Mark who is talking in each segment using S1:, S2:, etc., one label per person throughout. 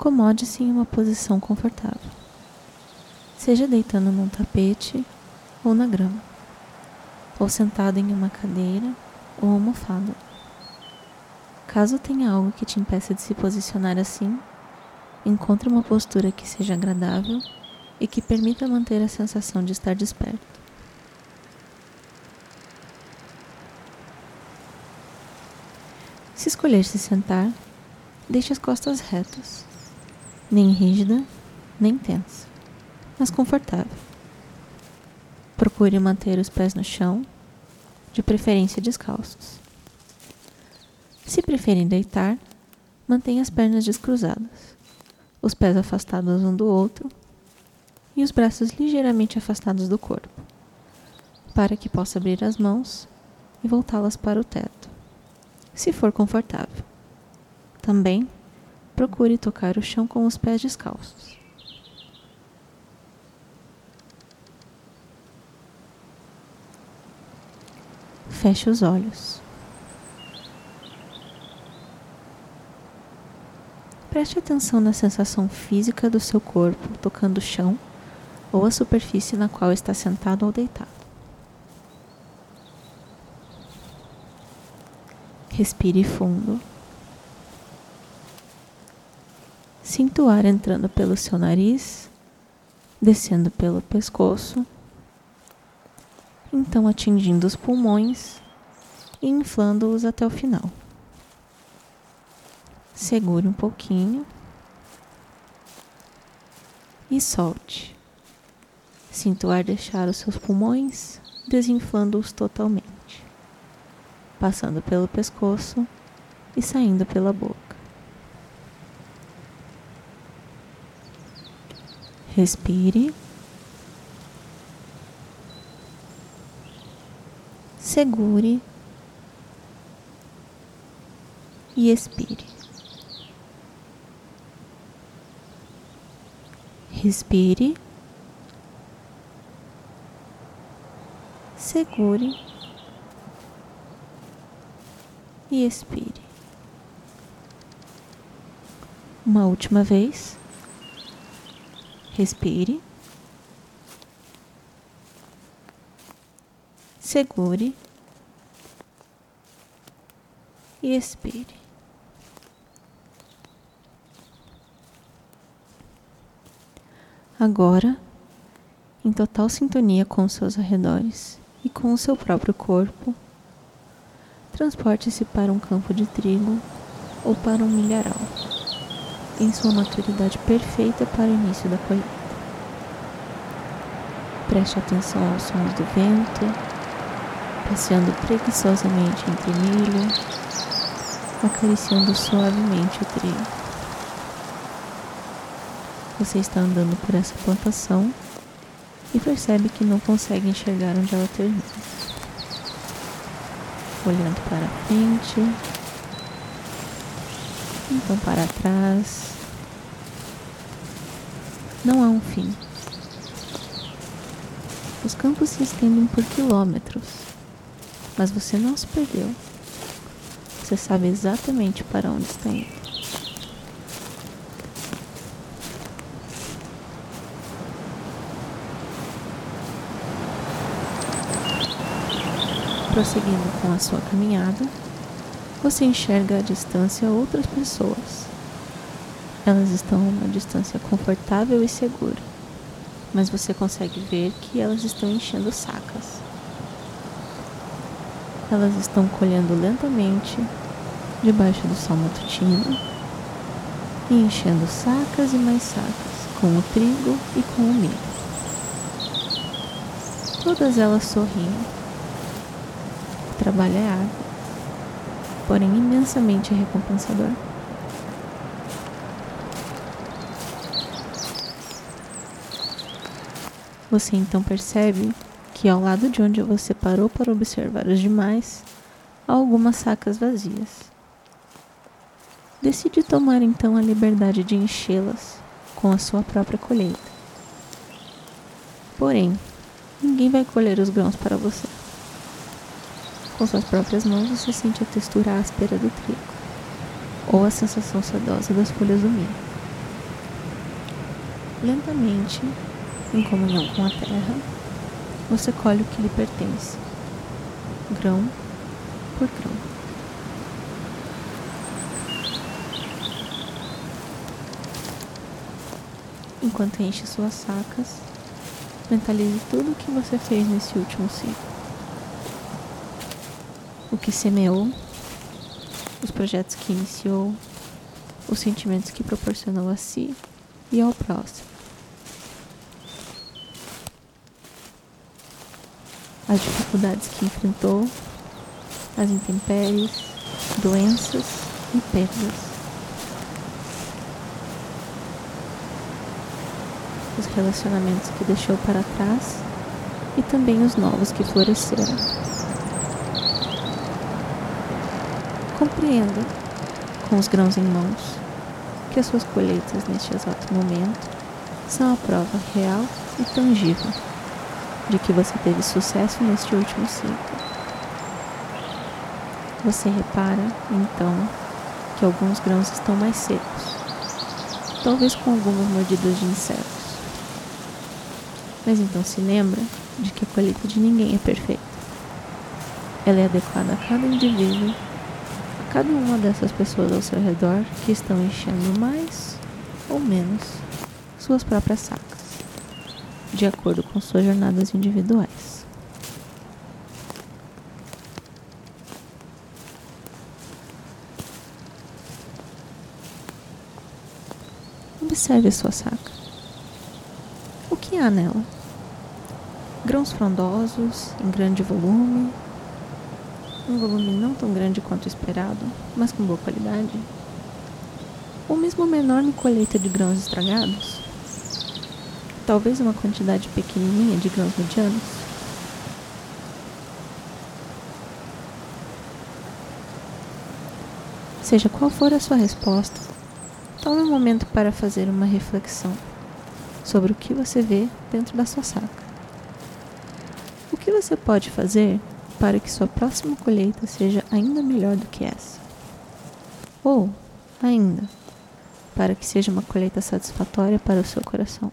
S1: Acomode-se em uma posição confortável, seja deitando num tapete ou na grama, ou sentado em uma cadeira ou almofada. Caso tenha algo que te impeça de se posicionar assim, encontre uma postura que seja agradável e que permita manter a sensação de estar desperto. Se escolher se sentar, deixe as costas retas, nem rígida, nem tensa, mas confortável. Procure manter os pés no chão, de preferência descalços. Se preferem deitar, mantenha as pernas descruzadas, os pés afastados um do outro e os braços ligeiramente afastados do corpo, para que possa abrir as mãos e voltá-las para o teto, se for confortável. Também procure tocar o chão com os pés descalços. Feche os olhos. Preste atenção na sensação física do seu corpo tocando o chão ou a superfície na qual está sentado ou deitado. Respire fundo. Sinta o ar entrando pelo seu nariz, descendo pelo pescoço, então atingindo os pulmões e inflando-os até o final. Segure um pouquinho e solte. Sinta o ar deixar os seus pulmões, desinflando-os totalmente, passando pelo pescoço e saindo pela boca. Respire. Segure e expire. Respire. Segure e expire. Uma última vez. Respire. Segure e expire. Agora, em total sintonia com os seus arredores e com o seu próprio corpo, transporte-se para um campo de trigo ou para um milharal em sua maturidade perfeita para o início da colheita. Preste atenção aos sons do vento, passeando preguiçosamente entre milho, acariciando suavemente o trigo. Você está andando por essa plantação e percebe que não consegue enxergar onde ela termina. Olhando para frente, então para trás, não há um fim. Os campos se estendem por quilômetros, mas você não se perdeu. Você sabe exatamente para onde está indo. Prosseguindo com a sua caminhada, você enxerga à distância outras pessoas elas estão a uma distância confortável e segura, mas você consegue ver que elas estão enchendo sacas. Elas estão colhendo lentamente debaixo do sol matutino e enchendo sacas e mais sacas com o trigo e com o milho. Todas elas sorriem. O trabalho é árduo, porém imensamente recompensador. Você então percebe que ao lado de onde você parou para observar os demais, há algumas sacas vazias. Decide tomar então a liberdade de enchê-las com a sua própria colheita. Porém, ninguém vai colher os grãos para você. Com suas próprias mãos você sente a textura áspera do trigo, ou a sensação sedosa das folhas do milho. Lentamente, em comunhão com a terra, você colhe o que lhe pertence, grão por grão. Enquanto enche suas sacas, mentalize tudo o que você fez nesse último ciclo. O que semeou, os projetos que iniciou, os sentimentos que proporcionou a si e ao próximo. As dificuldades que enfrentou, as intempéries, doenças e perdas. Os relacionamentos que deixou para trás e também os novos que floresceram. Compreenda, com os grãos em mãos, que as suas colheitas neste exato momento são a prova real e tangível de que você teve sucesso neste último ciclo. Você repara, então, que alguns grãos estão mais secos, talvez com algumas mordidas de insetos. Mas então se lembra de que a colheita de ninguém é perfeita. Ela é adequada a cada indivíduo cada uma dessas pessoas ao seu redor que estão enchendo mais ou menos suas próprias sacas, de acordo com suas jornadas individuais. Observe sua saca. O que há nela? Grãos frondosos, em grande volume, um volume não tão grande quanto esperado, mas com boa qualidade, ou mesmo uma enorme colheita de grãos estragados, talvez uma quantidade pequenininha de grãos medianos. Seja qual for a sua resposta, tome um momento para fazer uma reflexão sobre o que você vê dentro da sua saca. O que você pode fazer para que sua próxima colheita seja ainda melhor do que essa. Ou, ainda, para que seja uma colheita satisfatória para o seu coração.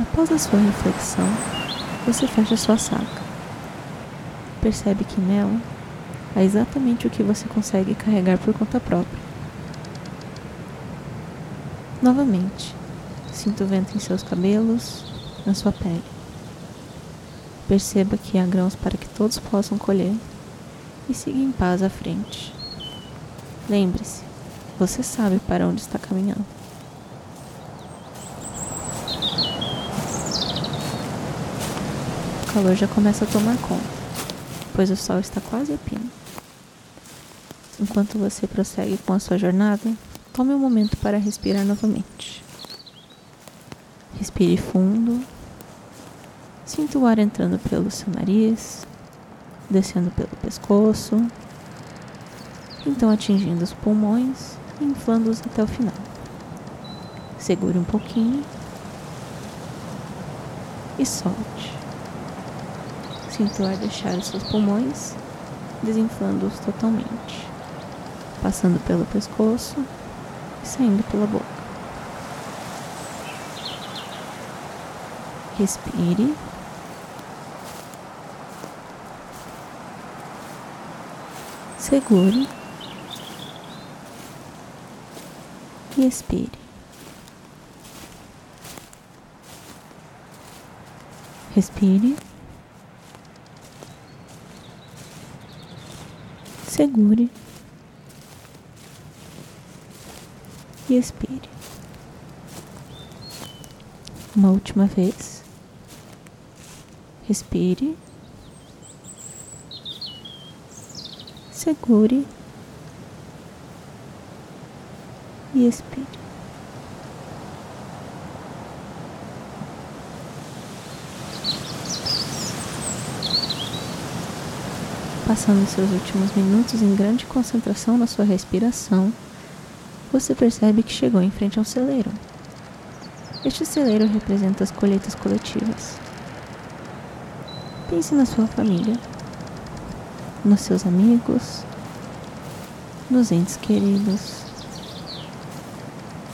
S1: Após sua reflexão, você fecha sua saca. Percebe que nela há exatamente o que você consegue carregar por conta própria. Novamente, sinta o vento em seus cabelos, na sua pele. Perceba que há grãos para que todos possam colher e siga em paz à frente. Lembre-se, você sabe para onde está caminhando. Calor já começa a tomar conta, pois o sol está quase a pino. Enquanto você prossegue com a sua jornada, tome um momento para respirar novamente. Respire fundo. Sinta o ar entrando pelo seu nariz, descendo pelo pescoço, então atingindo os pulmões e inflando-os até o final. Segure um pouquinho e solte. Sinto ar deixar os seus pulmões, desinflando-os totalmente, passando pelo pescoço e saindo pela boca. Respire. Segure e expire. Respire. Segure e expire. Uma última vez. Respire. Segure e expire. Passando seus últimos minutos em grande concentração na sua respiração, você percebe que chegou em frente a um celeiro. Este celeiro representa as colheitas coletivas. Pense na sua família, nos seus amigos, nos entes queridos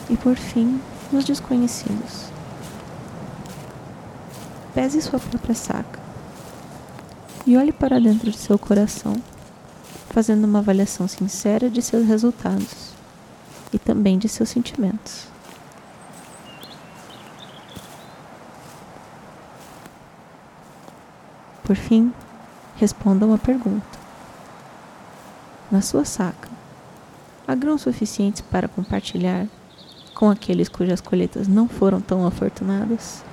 S1: e, por fim, nos desconhecidos. Pese sua própria saca e olhe para dentro de seu coração, fazendo uma avaliação sincera de seus resultados e também de seus sentimentos. Por fim, responda uma pergunta. Na sua saca, há grãos suficientes para compartilhar com aqueles cujas colheitas não foram tão afortunadas?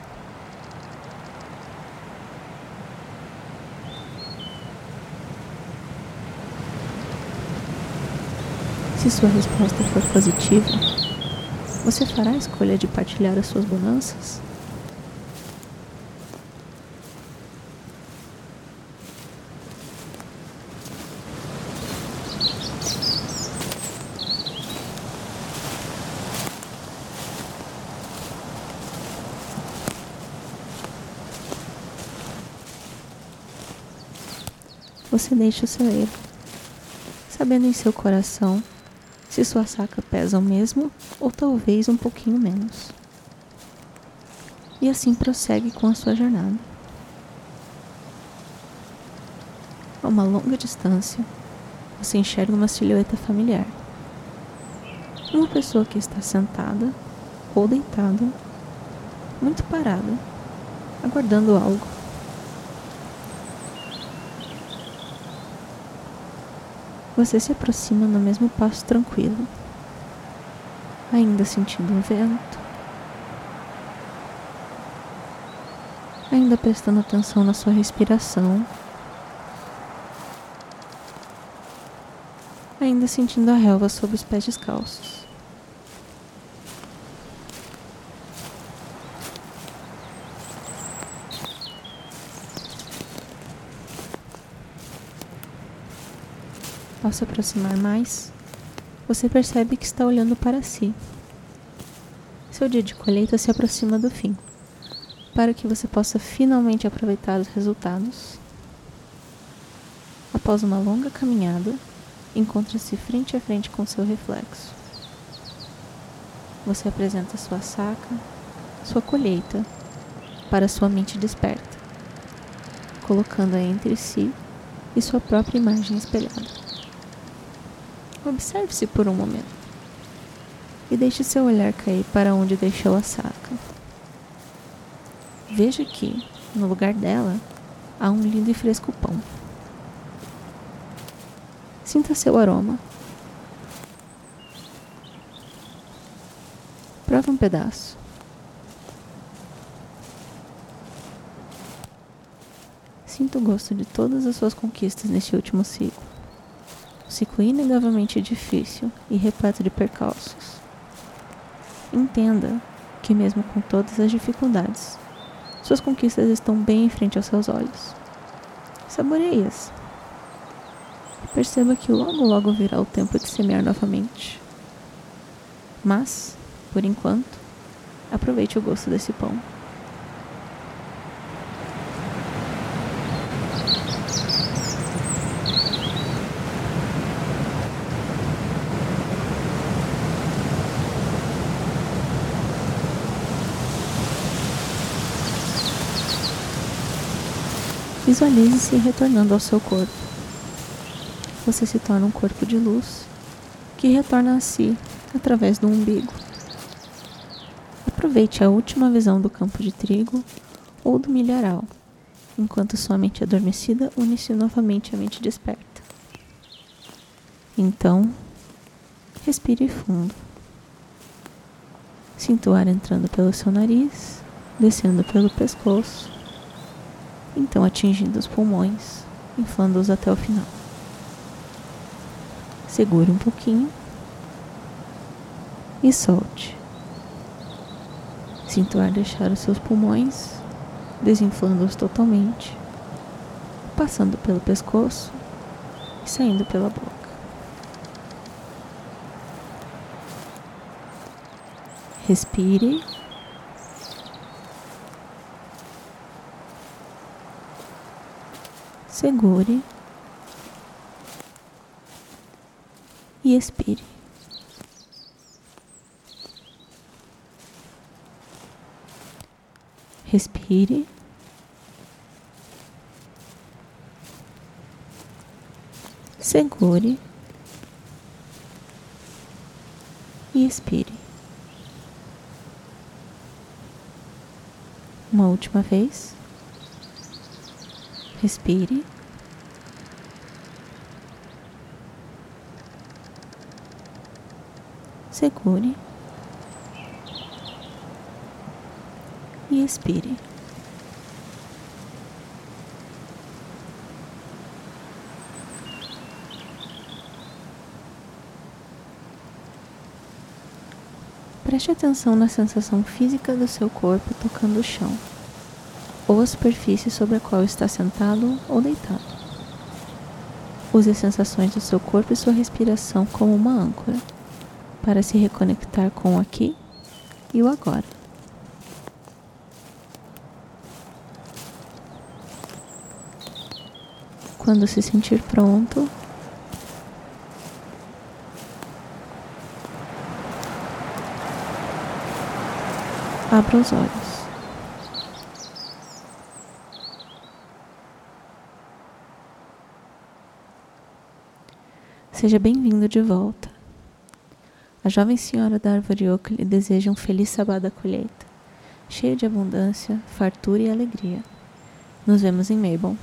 S1: Se sua resposta for positiva, você fará a escolha de partilhar as suas bonanças? Você deixa o celeiro, sabendo em seu coração se sua saca pesa o mesmo ou talvez um pouquinho menos. E assim prossegue com a sua jornada. A uma longa distância, você enxerga uma silhueta familiar. Uma pessoa que está sentada ou deitada, muito parada, aguardando algo. Você se aproxima no mesmo passo tranquilo, ainda sentindo o vento, ainda prestando atenção na sua respiração, ainda sentindo a relva sob os pés descalços. Ao se aproximar mais, você percebe que está olhando para si. Seu dia de colheita se aproxima do fim, para que você possa finalmente aproveitar os resultados. Após uma longa caminhada, encontra-se frente a frente com seu reflexo. Você apresenta sua saca, sua colheita, para sua mente desperta, colocando-a entre si e sua própria imagem espelhada. Observe-se por um momento e deixe seu olhar cair para onde deixou a saca. Veja que, no lugar dela, há um lindo e fresco pão. Sinta seu aroma. Prova um pedaço. Sinta o gosto de todas as suas conquistas neste último ciclo ciclo inegavelmente difícil e repleto de percalços. Entenda que, mesmo com todas as dificuldades, suas conquistas estão bem em frente aos seus olhos. Saboreie-as. Perceba que logo logo virá o tempo de semear novamente. Mas, por enquanto, aproveite o gosto desse pão. Visualize-se retornando ao seu corpo. Você se torna um corpo de luz que retorna a si através do umbigo. Aproveite a última visão do campo de trigo ou do milharal, enquanto sua mente adormecida une-se novamente à mente desperta. Então, respire fundo. Sinta o ar entrando pelo seu nariz, descendo pelo pescoço então atingindo os pulmões, inflando-os até o final. Segure um pouquinho e solte. Sinta o ar deixar os seus pulmões, desinflando-os totalmente, passando pelo pescoço e saindo pela boca. Respire. Segure e expire. Respire. Segure e expire. Uma última vez. Respire. Segure. E expire. Preste atenção na sensação física do seu corpo tocando o chão ou a superfície sobre a qual está sentado ou deitado. Use as sensações do seu corpo e sua respiração como uma âncora para se reconectar com o aqui e o agora. Quando se sentir pronto, Abra os olhos. Seja bem-vindo de volta. A jovem senhora da árvore oco lhe deseja um feliz sábado da colheita, cheio de abundância, fartura e alegria. Nos vemos em Mabel.